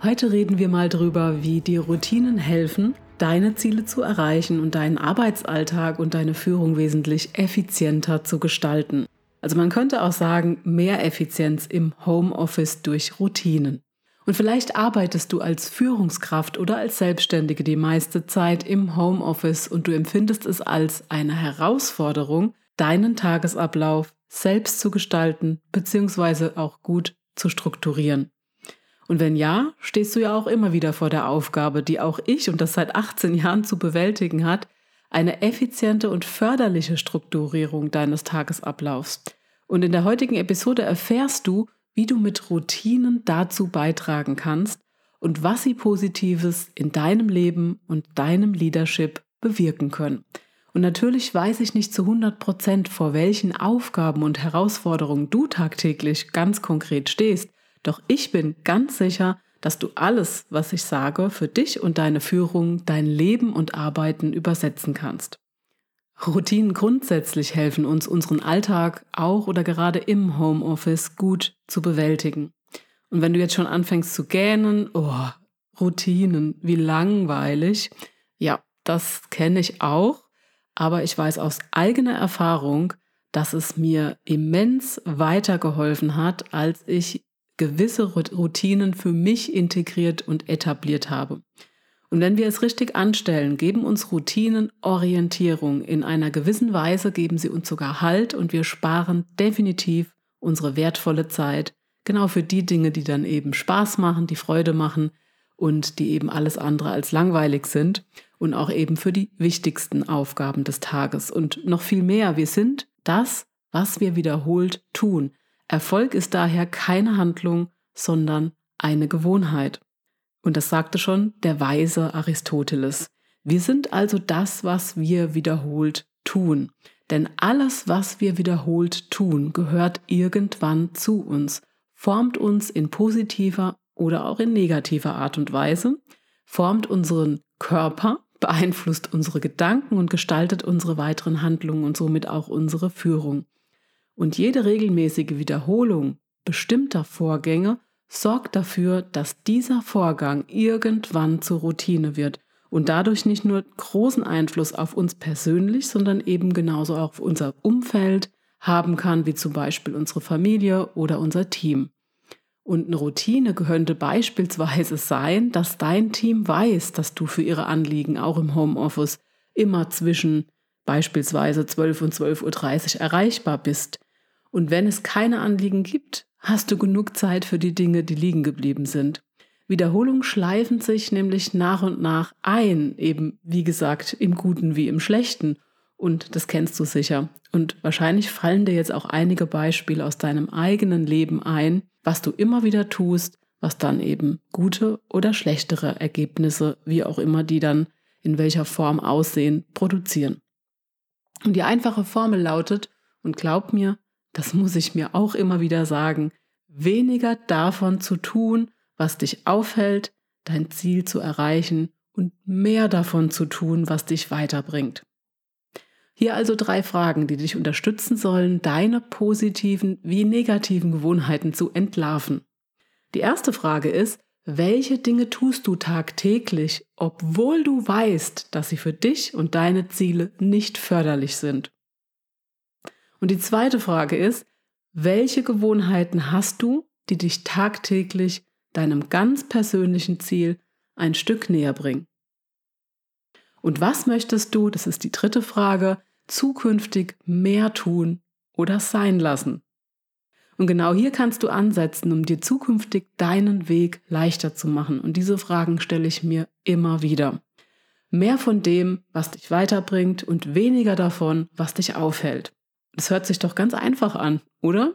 Heute reden wir mal drüber, wie die Routinen helfen, deine Ziele zu erreichen und deinen Arbeitsalltag und deine Führung wesentlich effizienter zu gestalten. Also man könnte auch sagen, mehr Effizienz im Homeoffice durch Routinen. Und vielleicht arbeitest du als Führungskraft oder als Selbstständige die meiste Zeit im Homeoffice und du empfindest es als eine Herausforderung, deinen Tagesablauf selbst zu gestalten bzw. auch gut zu strukturieren. Und wenn ja, stehst du ja auch immer wieder vor der Aufgabe, die auch ich und das seit 18 Jahren zu bewältigen hat, eine effiziente und förderliche Strukturierung deines Tagesablaufs. Und in der heutigen Episode erfährst du, wie du mit Routinen dazu beitragen kannst und was sie Positives in deinem Leben und deinem Leadership bewirken können. Und natürlich weiß ich nicht zu 100 Prozent, vor welchen Aufgaben und Herausforderungen du tagtäglich ganz konkret stehst. Doch ich bin ganz sicher, dass du alles, was ich sage, für dich und deine Führung, dein Leben und Arbeiten übersetzen kannst. Routinen grundsätzlich helfen uns, unseren Alltag auch oder gerade im Homeoffice gut zu bewältigen. Und wenn du jetzt schon anfängst zu gähnen, oh, Routinen, wie langweilig. Ja, das kenne ich auch, aber ich weiß aus eigener Erfahrung, dass es mir immens weitergeholfen hat, als ich gewisse Routinen für mich integriert und etabliert habe. Und wenn wir es richtig anstellen, geben uns Routinen Orientierung. In einer gewissen Weise geben sie uns sogar Halt und wir sparen definitiv unsere wertvolle Zeit. Genau für die Dinge, die dann eben Spaß machen, die Freude machen und die eben alles andere als langweilig sind. Und auch eben für die wichtigsten Aufgaben des Tages. Und noch viel mehr, wir sind das, was wir wiederholt tun. Erfolg ist daher keine Handlung, sondern eine Gewohnheit. Und das sagte schon der weise Aristoteles. Wir sind also das, was wir wiederholt tun. Denn alles, was wir wiederholt tun, gehört irgendwann zu uns, formt uns in positiver oder auch in negativer Art und Weise, formt unseren Körper, beeinflusst unsere Gedanken und gestaltet unsere weiteren Handlungen und somit auch unsere Führung. Und jede regelmäßige Wiederholung bestimmter Vorgänge sorgt dafür, dass dieser Vorgang irgendwann zur Routine wird und dadurch nicht nur großen Einfluss auf uns persönlich, sondern eben genauso auch auf unser Umfeld haben kann, wie zum Beispiel unsere Familie oder unser Team. Und eine Routine könnte beispielsweise sein, dass dein Team weiß, dass du für ihre Anliegen auch im Homeoffice immer zwischen beispielsweise 12 und 12.30 Uhr erreichbar bist und wenn es keine Anliegen gibt, hast du genug Zeit für die Dinge, die liegen geblieben sind. Wiederholungen schleifen sich nämlich nach und nach ein, eben wie gesagt, im Guten wie im Schlechten. Und das kennst du sicher. Und wahrscheinlich fallen dir jetzt auch einige Beispiele aus deinem eigenen Leben ein, was du immer wieder tust, was dann eben gute oder schlechtere Ergebnisse, wie auch immer die dann in welcher Form aussehen, produzieren. Und die einfache Formel lautet, und glaub mir, das muss ich mir auch immer wieder sagen, weniger davon zu tun, was dich aufhält, dein Ziel zu erreichen und mehr davon zu tun, was dich weiterbringt. Hier also drei Fragen, die dich unterstützen sollen, deine positiven wie negativen Gewohnheiten zu entlarven. Die erste Frage ist, welche Dinge tust du tagtäglich, obwohl du weißt, dass sie für dich und deine Ziele nicht förderlich sind? Und die zweite Frage ist, welche Gewohnheiten hast du, die dich tagtäglich deinem ganz persönlichen Ziel ein Stück näher bringen. Und was möchtest du, das ist die dritte Frage, zukünftig mehr tun oder sein lassen? Und genau hier kannst du ansetzen, um dir zukünftig deinen Weg leichter zu machen. Und diese Fragen stelle ich mir immer wieder. Mehr von dem, was dich weiterbringt und weniger davon, was dich aufhält. Das hört sich doch ganz einfach an, oder?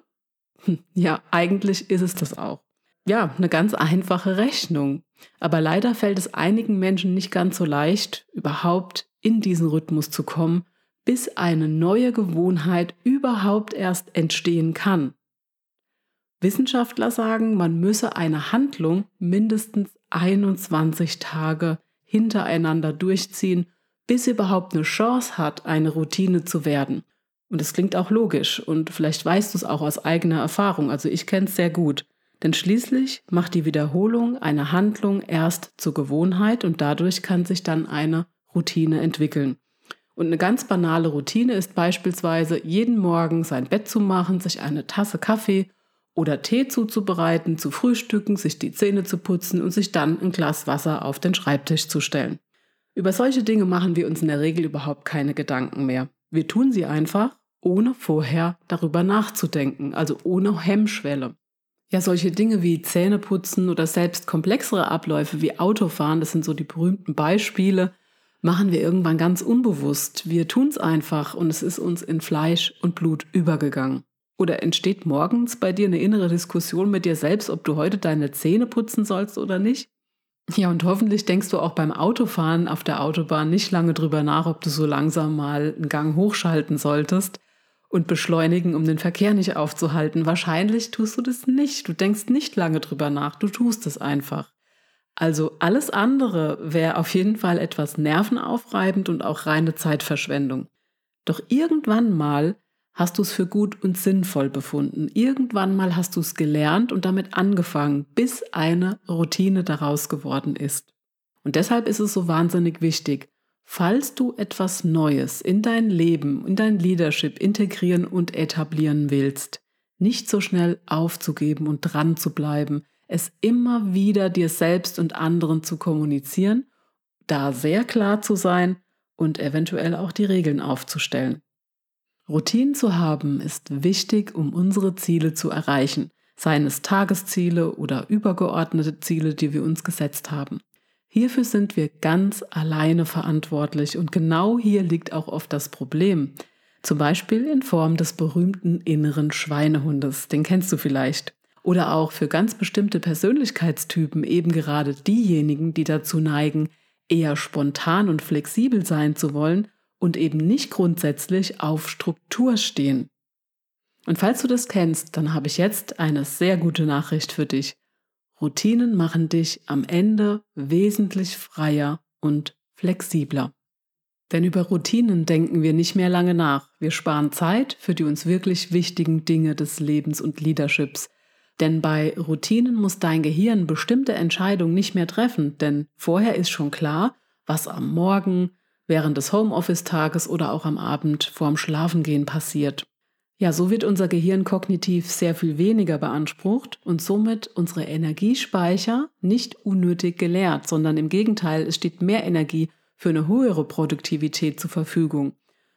Hm, ja, eigentlich ist es das auch. Ja, eine ganz einfache Rechnung. Aber leider fällt es einigen Menschen nicht ganz so leicht, überhaupt in diesen Rhythmus zu kommen, bis eine neue Gewohnheit überhaupt erst entstehen kann. Wissenschaftler sagen, man müsse eine Handlung mindestens 21 Tage hintereinander durchziehen, bis sie überhaupt eine Chance hat, eine Routine zu werden. Und es klingt auch logisch und vielleicht weißt du es auch aus eigener Erfahrung, also ich kenne es sehr gut. Denn schließlich macht die Wiederholung eine Handlung erst zur Gewohnheit und dadurch kann sich dann eine Routine entwickeln. Und eine ganz banale Routine ist beispielsweise jeden Morgen sein Bett zu machen, sich eine Tasse Kaffee oder Tee zuzubereiten, zu frühstücken, sich die Zähne zu putzen und sich dann ein Glas Wasser auf den Schreibtisch zu stellen. Über solche Dinge machen wir uns in der Regel überhaupt keine Gedanken mehr. Wir tun sie einfach, ohne vorher darüber nachzudenken, also ohne Hemmschwelle. Ja, solche Dinge wie Zähneputzen oder selbst komplexere Abläufe wie Autofahren, das sind so die berühmten Beispiele, machen wir irgendwann ganz unbewusst. Wir tun es einfach und es ist uns in Fleisch und Blut übergegangen. Oder entsteht morgens bei dir eine innere Diskussion mit dir selbst, ob du heute deine Zähne putzen sollst oder nicht? Ja, und hoffentlich denkst du auch beim Autofahren auf der Autobahn nicht lange drüber nach, ob du so langsam mal einen Gang hochschalten solltest und beschleunigen, um den Verkehr nicht aufzuhalten. Wahrscheinlich tust du das nicht. Du denkst nicht lange drüber nach, du tust es einfach. Also alles andere wäre auf jeden Fall etwas nervenaufreibend und auch reine Zeitverschwendung. Doch irgendwann mal hast du es für gut und sinnvoll befunden. Irgendwann mal hast du es gelernt und damit angefangen, bis eine Routine daraus geworden ist. Und deshalb ist es so wahnsinnig wichtig, falls du etwas Neues in dein Leben, in dein Leadership integrieren und etablieren willst, nicht so schnell aufzugeben und dran zu bleiben, es immer wieder dir selbst und anderen zu kommunizieren, da sehr klar zu sein und eventuell auch die Regeln aufzustellen. Routinen zu haben ist wichtig, um unsere Ziele zu erreichen, seien es Tagesziele oder übergeordnete Ziele, die wir uns gesetzt haben. Hierfür sind wir ganz alleine verantwortlich und genau hier liegt auch oft das Problem. Zum Beispiel in Form des berühmten inneren Schweinehundes, den kennst du vielleicht. Oder auch für ganz bestimmte Persönlichkeitstypen eben gerade diejenigen, die dazu neigen, eher spontan und flexibel sein zu wollen und eben nicht grundsätzlich auf Struktur stehen. Und falls du das kennst, dann habe ich jetzt eine sehr gute Nachricht für dich. Routinen machen dich am Ende wesentlich freier und flexibler. Denn über Routinen denken wir nicht mehr lange nach. Wir sparen Zeit für die uns wirklich wichtigen Dinge des Lebens und Leaderships. Denn bei Routinen muss dein Gehirn bestimmte Entscheidungen nicht mehr treffen, denn vorher ist schon klar, was am Morgen, während des Homeoffice-Tages oder auch am Abend vorm Schlafengehen passiert. Ja, so wird unser Gehirn kognitiv sehr viel weniger beansprucht und somit unsere Energiespeicher nicht unnötig geleert, sondern im Gegenteil, es steht mehr Energie für eine höhere Produktivität zur Verfügung.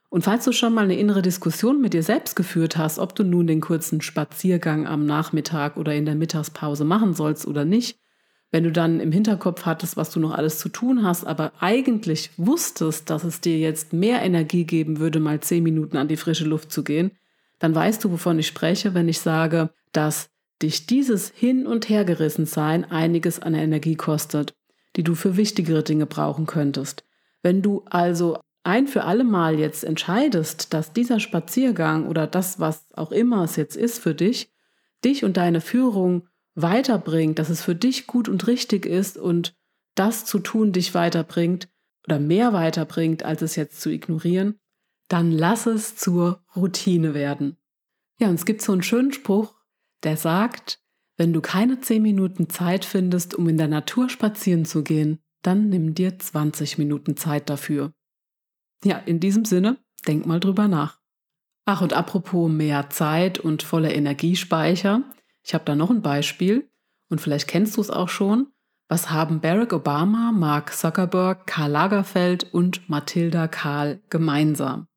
Und falls du schon mal eine innere Diskussion mit dir selbst geführt hast, ob du nun den kurzen Spaziergang am Nachmittag oder in der Mittagspause machen sollst oder nicht, wenn du dann im Hinterkopf hattest, was du noch alles zu tun hast, aber eigentlich wusstest, dass es dir jetzt mehr Energie geben würde, mal zehn Minuten an die frische Luft zu gehen, dann weißt du, wovon ich spreche, wenn ich sage, dass dich dieses Hin- und Hergerissensein einiges an Energie kostet, die du für wichtigere Dinge brauchen könntest. Wenn du also ein für alle Mal jetzt entscheidest, dass dieser Spaziergang oder das, was auch immer es jetzt ist für dich, dich und deine Führung weiterbringt, dass es für dich gut und richtig ist und das zu tun dich weiterbringt oder mehr weiterbringt, als es jetzt zu ignorieren, dann lass es zur Routine werden. Ja, und es gibt so einen schönen Spruch, der sagt, wenn du keine zehn Minuten Zeit findest, um in der Natur spazieren zu gehen, dann nimm dir 20 Minuten Zeit dafür. Ja, in diesem Sinne, denk mal drüber nach. Ach, und apropos mehr Zeit und voller Energiespeicher, ich habe da noch ein Beispiel. Und vielleicht kennst du es auch schon. Was haben Barack Obama, Mark Zuckerberg, Karl Lagerfeld und Mathilda Karl gemeinsam?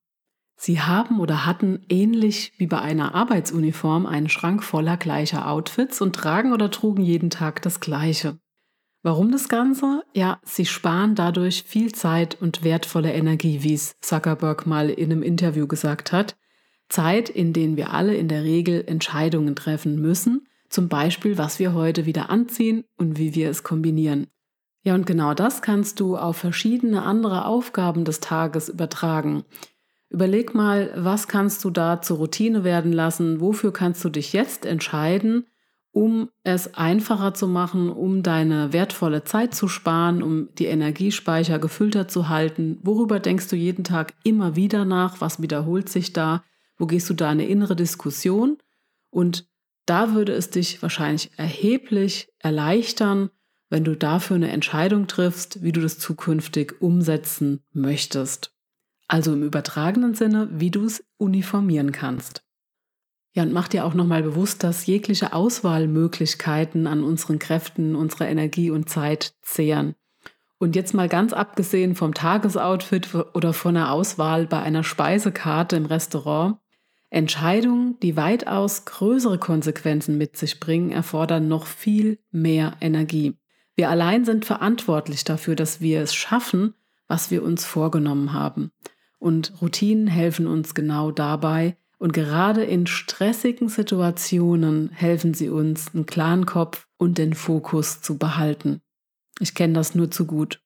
Sie haben oder hatten ähnlich wie bei einer Arbeitsuniform einen Schrank voller gleicher Outfits und tragen oder trugen jeden Tag das gleiche. Warum das Ganze? Ja, sie sparen dadurch viel Zeit und wertvolle Energie, wie es Zuckerberg mal in einem Interview gesagt hat. Zeit, in denen wir alle in der Regel Entscheidungen treffen müssen, zum Beispiel, was wir heute wieder anziehen und wie wir es kombinieren. Ja, und genau das kannst du auf verschiedene andere Aufgaben des Tages übertragen. Überleg mal, was kannst du da zur Routine werden lassen? Wofür kannst du dich jetzt entscheiden? um es einfacher zu machen, um deine wertvolle Zeit zu sparen, um die Energiespeicher gefüllter zu halten? Worüber denkst du jeden Tag immer wieder nach? Was wiederholt sich da? Wo gehst du da eine innere Diskussion? Und da würde es dich wahrscheinlich erheblich erleichtern, wenn du dafür eine Entscheidung triffst, wie du das zukünftig umsetzen möchtest. Also im übertragenen Sinne, wie du es uniformieren kannst. Ja, und mach dir auch nochmal bewusst, dass jegliche Auswahlmöglichkeiten an unseren Kräften, unserer Energie und Zeit zehren. Und jetzt mal ganz abgesehen vom Tagesoutfit oder von der Auswahl bei einer Speisekarte im Restaurant, Entscheidungen, die weitaus größere Konsequenzen mit sich bringen, erfordern noch viel mehr Energie. Wir allein sind verantwortlich dafür, dass wir es schaffen, was wir uns vorgenommen haben. Und Routinen helfen uns genau dabei, und gerade in stressigen Situationen helfen sie uns, einen klaren Kopf und den Fokus zu behalten. Ich kenne das nur zu gut.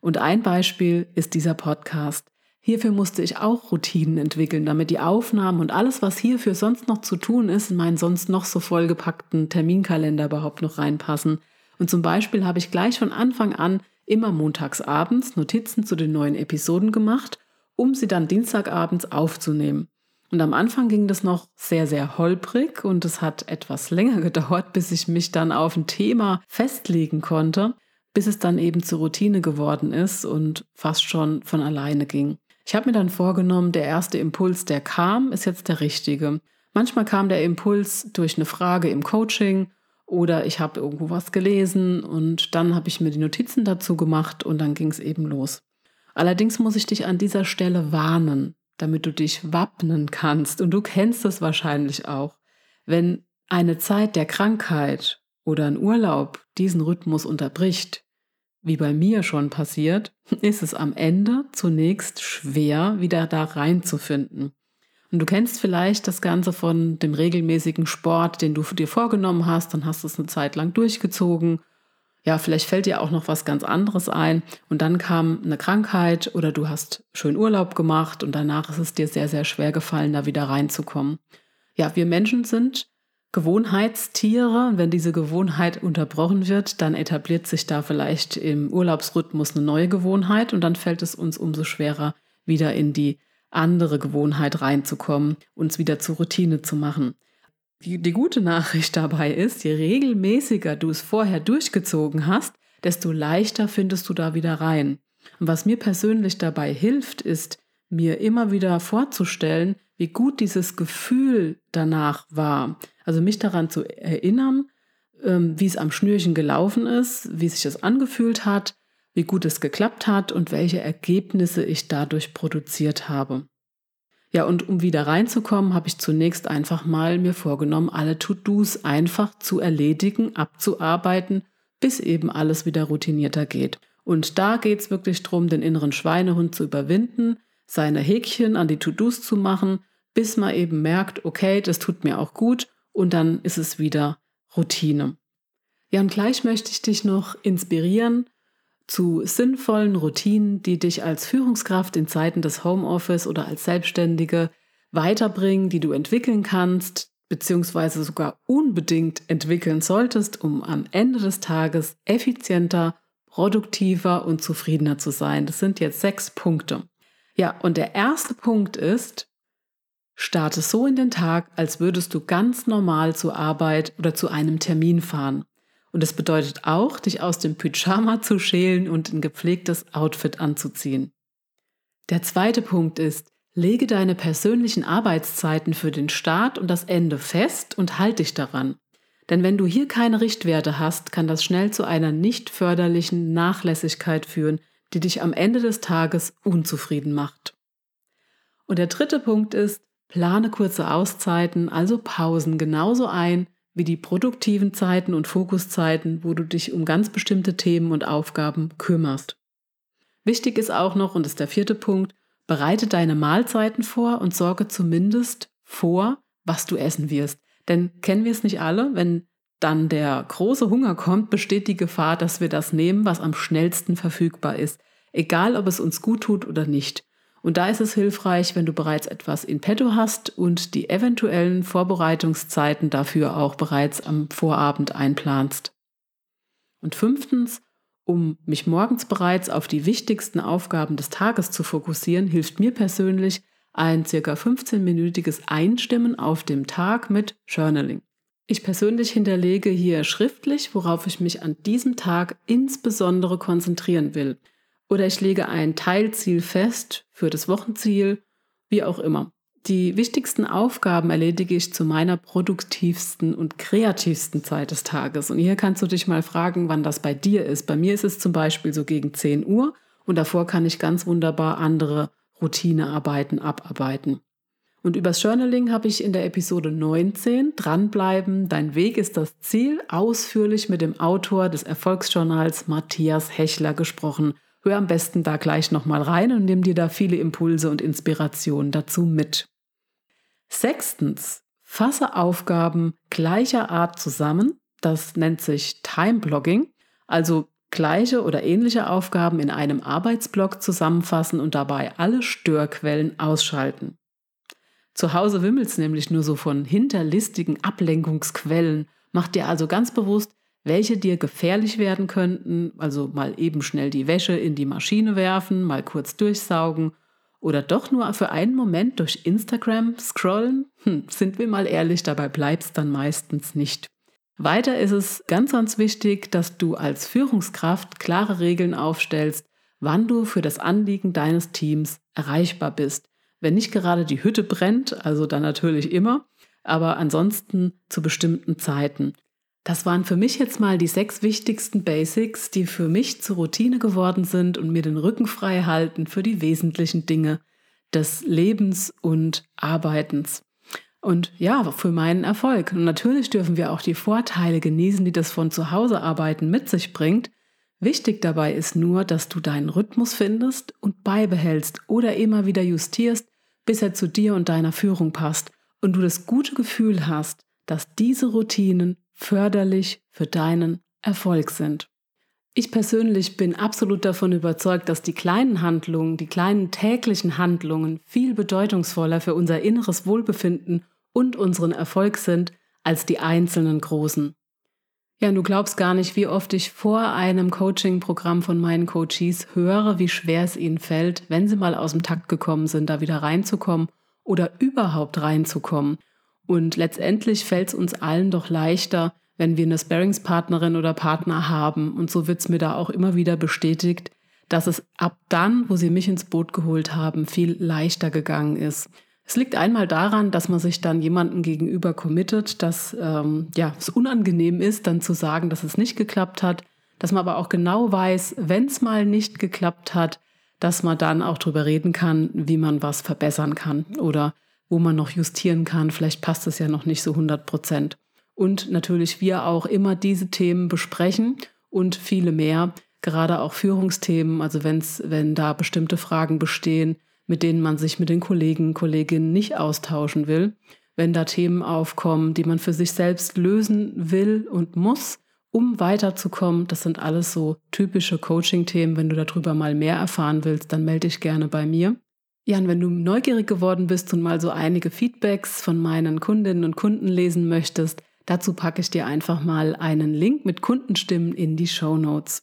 Und ein Beispiel ist dieser Podcast. Hierfür musste ich auch Routinen entwickeln, damit die Aufnahmen und alles, was hierfür sonst noch zu tun ist, in meinen sonst noch so vollgepackten Terminkalender überhaupt noch reinpassen. Und zum Beispiel habe ich gleich von Anfang an immer montags abends Notizen zu den neuen Episoden gemacht, um sie dann Dienstagabends aufzunehmen. Und am Anfang ging das noch sehr, sehr holprig und es hat etwas länger gedauert, bis ich mich dann auf ein Thema festlegen konnte, bis es dann eben zur Routine geworden ist und fast schon von alleine ging. Ich habe mir dann vorgenommen, der erste Impuls, der kam, ist jetzt der richtige. Manchmal kam der Impuls durch eine Frage im Coaching oder ich habe irgendwo was gelesen und dann habe ich mir die Notizen dazu gemacht und dann ging es eben los. Allerdings muss ich dich an dieser Stelle warnen damit du dich wappnen kannst. Und du kennst es wahrscheinlich auch. Wenn eine Zeit der Krankheit oder ein Urlaub diesen Rhythmus unterbricht, wie bei mir schon passiert, ist es am Ende zunächst schwer, wieder da reinzufinden. Und du kennst vielleicht das Ganze von dem regelmäßigen Sport, den du dir vorgenommen hast, dann hast du es eine Zeit lang durchgezogen ja, vielleicht fällt dir auch noch was ganz anderes ein und dann kam eine Krankheit oder du hast schön Urlaub gemacht und danach ist es dir sehr, sehr schwer gefallen, da wieder reinzukommen. Ja, wir Menschen sind Gewohnheitstiere und wenn diese Gewohnheit unterbrochen wird, dann etabliert sich da vielleicht im Urlaubsrhythmus eine neue Gewohnheit und dann fällt es uns umso schwerer, wieder in die andere Gewohnheit reinzukommen, uns wieder zur Routine zu machen. Die, die gute Nachricht dabei ist, je regelmäßiger du es vorher durchgezogen hast, desto leichter findest du da wieder rein. Und was mir persönlich dabei hilft, ist, mir immer wieder vorzustellen, wie gut dieses Gefühl danach war. Also mich daran zu erinnern, ähm, wie es am Schnürchen gelaufen ist, wie sich das angefühlt hat, wie gut es geklappt hat und welche Ergebnisse ich dadurch produziert habe. Ja, und um wieder reinzukommen, habe ich zunächst einfach mal mir vorgenommen, alle To-Dos einfach zu erledigen, abzuarbeiten, bis eben alles wieder routinierter geht. Und da geht es wirklich darum, den inneren Schweinehund zu überwinden, seine Häkchen an die To-Dos zu machen, bis man eben merkt, okay, das tut mir auch gut und dann ist es wieder Routine. Ja, und gleich möchte ich dich noch inspirieren, zu sinnvollen Routinen, die dich als Führungskraft in Zeiten des Homeoffice oder als Selbstständige weiterbringen, die du entwickeln kannst, beziehungsweise sogar unbedingt entwickeln solltest, um am Ende des Tages effizienter, produktiver und zufriedener zu sein. Das sind jetzt sechs Punkte. Ja, und der erste Punkt ist, starte so in den Tag, als würdest du ganz normal zur Arbeit oder zu einem Termin fahren. Und es bedeutet auch, dich aus dem Pyjama zu schälen und ein gepflegtes Outfit anzuziehen. Der zweite Punkt ist, lege deine persönlichen Arbeitszeiten für den Start und das Ende fest und halte dich daran. Denn wenn du hier keine Richtwerte hast, kann das schnell zu einer nicht förderlichen Nachlässigkeit führen, die dich am Ende des Tages unzufrieden macht. Und der dritte Punkt ist, plane kurze Auszeiten, also Pausen, genauso ein wie die produktiven Zeiten und Fokuszeiten, wo du dich um ganz bestimmte Themen und Aufgaben kümmerst. Wichtig ist auch noch, und das ist der vierte Punkt, bereite deine Mahlzeiten vor und sorge zumindest vor, was du essen wirst. Denn kennen wir es nicht alle, wenn dann der große Hunger kommt, besteht die Gefahr, dass wir das nehmen, was am schnellsten verfügbar ist, egal ob es uns gut tut oder nicht. Und da ist es hilfreich, wenn du bereits etwas in petto hast und die eventuellen Vorbereitungszeiten dafür auch bereits am Vorabend einplanst. Und fünftens, um mich morgens bereits auf die wichtigsten Aufgaben des Tages zu fokussieren, hilft mir persönlich ein circa 15-minütiges Einstimmen auf dem Tag mit Journaling. Ich persönlich hinterlege hier schriftlich, worauf ich mich an diesem Tag insbesondere konzentrieren will. Oder ich lege ein Teilziel fest für das Wochenziel, wie auch immer. Die wichtigsten Aufgaben erledige ich zu meiner produktivsten und kreativsten Zeit des Tages. Und hier kannst du dich mal fragen, wann das bei dir ist. Bei mir ist es zum Beispiel so gegen 10 Uhr und davor kann ich ganz wunderbar andere Routinearbeiten abarbeiten. Und übers Journaling habe ich in der Episode 19 Dranbleiben, dein Weg ist das Ziel, ausführlich mit dem Autor des Erfolgsjournals Matthias Hechler gesprochen. Hör am besten da gleich nochmal rein und nimm dir da viele Impulse und Inspirationen dazu mit. Sechstens, fasse Aufgaben gleicher Art zusammen. Das nennt sich Time Blogging, also gleiche oder ähnliche Aufgaben in einem Arbeitsblock zusammenfassen und dabei alle Störquellen ausschalten. Zu Hause wimmelt es nämlich nur so von hinterlistigen Ablenkungsquellen. Mach dir also ganz bewusst, welche dir gefährlich werden könnten, also mal eben schnell die Wäsche in die Maschine werfen, mal kurz durchsaugen oder doch nur für einen Moment durch Instagram scrollen? Hm, sind wir mal ehrlich, dabei bleibst dann meistens nicht. Weiter ist es ganz, ganz wichtig, dass du als Führungskraft klare Regeln aufstellst, wann du für das Anliegen deines Teams erreichbar bist. Wenn nicht gerade die Hütte brennt, also dann natürlich immer, aber ansonsten zu bestimmten Zeiten. Das waren für mich jetzt mal die sechs wichtigsten Basics, die für mich zur Routine geworden sind und mir den Rücken frei halten für die wesentlichen Dinge des Lebens und Arbeitens. Und ja, für meinen Erfolg. Und natürlich dürfen wir auch die Vorteile genießen, die das von zu Hause arbeiten mit sich bringt. Wichtig dabei ist nur, dass du deinen Rhythmus findest und beibehältst oder immer wieder justierst, bis er zu dir und deiner Führung passt und du das gute Gefühl hast, dass diese Routinen förderlich für deinen Erfolg sind. Ich persönlich bin absolut davon überzeugt, dass die kleinen Handlungen, die kleinen täglichen Handlungen viel bedeutungsvoller für unser inneres Wohlbefinden und unseren Erfolg sind als die einzelnen großen. Ja, du glaubst gar nicht, wie oft ich vor einem Coaching-Programm von meinen Coaches höre, wie schwer es ihnen fällt, wenn sie mal aus dem Takt gekommen sind, da wieder reinzukommen oder überhaupt reinzukommen. Und letztendlich fällt es uns allen doch leichter, wenn wir eine Sparringspartnerin oder Partner haben. Und so wird es mir da auch immer wieder bestätigt, dass es ab dann, wo sie mich ins Boot geholt haben, viel leichter gegangen ist. Es liegt einmal daran, dass man sich dann jemandem gegenüber committet, dass ähm, ja, es unangenehm ist, dann zu sagen, dass es nicht geklappt hat, dass man aber auch genau weiß, wenn es mal nicht geklappt hat, dass man dann auch darüber reden kann, wie man was verbessern kann oder wo man noch justieren kann. Vielleicht passt es ja noch nicht so 100 Prozent. Und natürlich wir auch immer diese Themen besprechen und viele mehr, gerade auch Führungsthemen, also wenn's, wenn da bestimmte Fragen bestehen, mit denen man sich mit den Kollegen, Kolleginnen nicht austauschen will, wenn da Themen aufkommen, die man für sich selbst lösen will und muss, um weiterzukommen. Das sind alles so typische Coaching-Themen. Wenn du darüber mal mehr erfahren willst, dann melde dich gerne bei mir. Jan, wenn du neugierig geworden bist und mal so einige Feedbacks von meinen Kundinnen und Kunden lesen möchtest, dazu packe ich dir einfach mal einen Link mit Kundenstimmen in die Show Notes.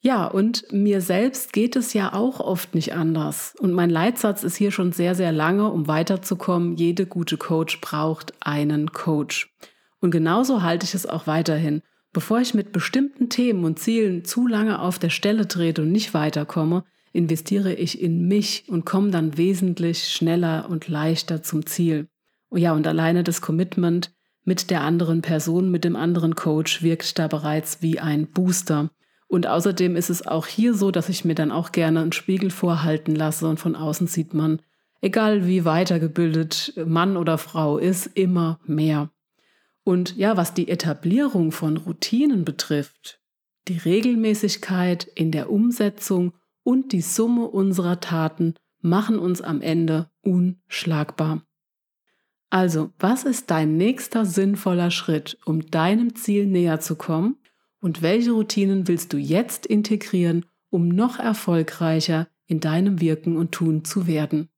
Ja, und mir selbst geht es ja auch oft nicht anders. Und mein Leitsatz ist hier schon sehr, sehr lange, um weiterzukommen. Jede gute Coach braucht einen Coach. Und genauso halte ich es auch weiterhin. Bevor ich mit bestimmten Themen und Zielen zu lange auf der Stelle trete und nicht weiterkomme, investiere ich in mich und komme dann wesentlich schneller und leichter zum Ziel. Oh ja, und alleine das Commitment, mit der anderen Person, mit dem anderen Coach wirkt da bereits wie ein Booster. Und außerdem ist es auch hier so, dass ich mir dann auch gerne einen Spiegel vorhalten lasse und von außen sieht man, egal wie weitergebildet Mann oder Frau ist, immer mehr. Und ja, was die Etablierung von Routinen betrifft, die Regelmäßigkeit in der Umsetzung und die Summe unserer Taten machen uns am Ende unschlagbar. Also, was ist dein nächster sinnvoller Schritt, um deinem Ziel näher zu kommen? Und welche Routinen willst du jetzt integrieren, um noch erfolgreicher in deinem Wirken und Tun zu werden?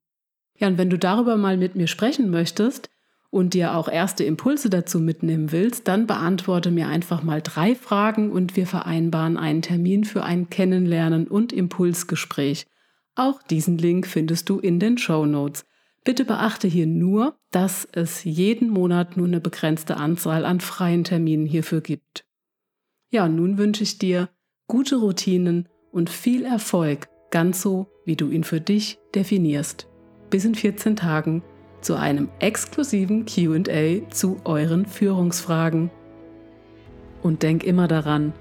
Ja, und wenn du darüber mal mit mir sprechen möchtest und dir auch erste Impulse dazu mitnehmen willst, dann beantworte mir einfach mal drei Fragen und wir vereinbaren einen Termin für ein Kennenlernen und Impulsgespräch. Auch diesen Link findest du in den Show Notes. Bitte beachte hier nur, dass es jeden Monat nur eine begrenzte Anzahl an freien Terminen hierfür gibt. Ja, nun wünsche ich dir gute Routinen und viel Erfolg, ganz so, wie du ihn für dich definierst. Bis in 14 Tagen zu einem exklusiven QA zu euren Führungsfragen. Und denk immer daran,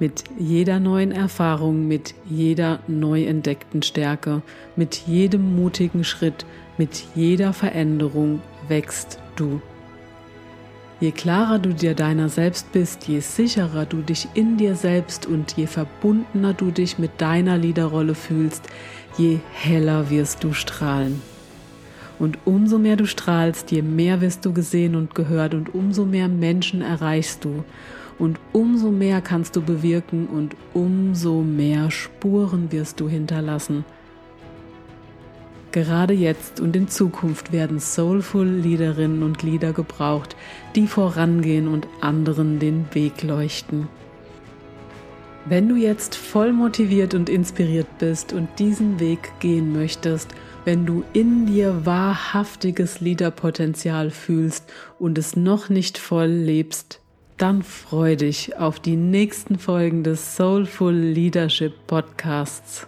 mit jeder neuen Erfahrung, mit jeder neu entdeckten Stärke, mit jedem mutigen Schritt, mit jeder Veränderung wächst du. Je klarer du dir deiner selbst bist, je sicherer du dich in dir selbst und je verbundener du dich mit deiner Liederrolle fühlst, je heller wirst du strahlen. Und umso mehr du strahlst, je mehr wirst du gesehen und gehört und umso mehr Menschen erreichst du. Und umso mehr kannst du bewirken und umso mehr Spuren wirst du hinterlassen. Gerade jetzt und in Zukunft werden soulful Liederinnen und Lieder gebraucht, die vorangehen und anderen den Weg leuchten. Wenn du jetzt voll motiviert und inspiriert bist und diesen Weg gehen möchtest, wenn du in dir wahrhaftiges Liederpotenzial fühlst und es noch nicht voll lebst, dann freu dich auf die nächsten Folgen des Soulful Leadership Podcasts.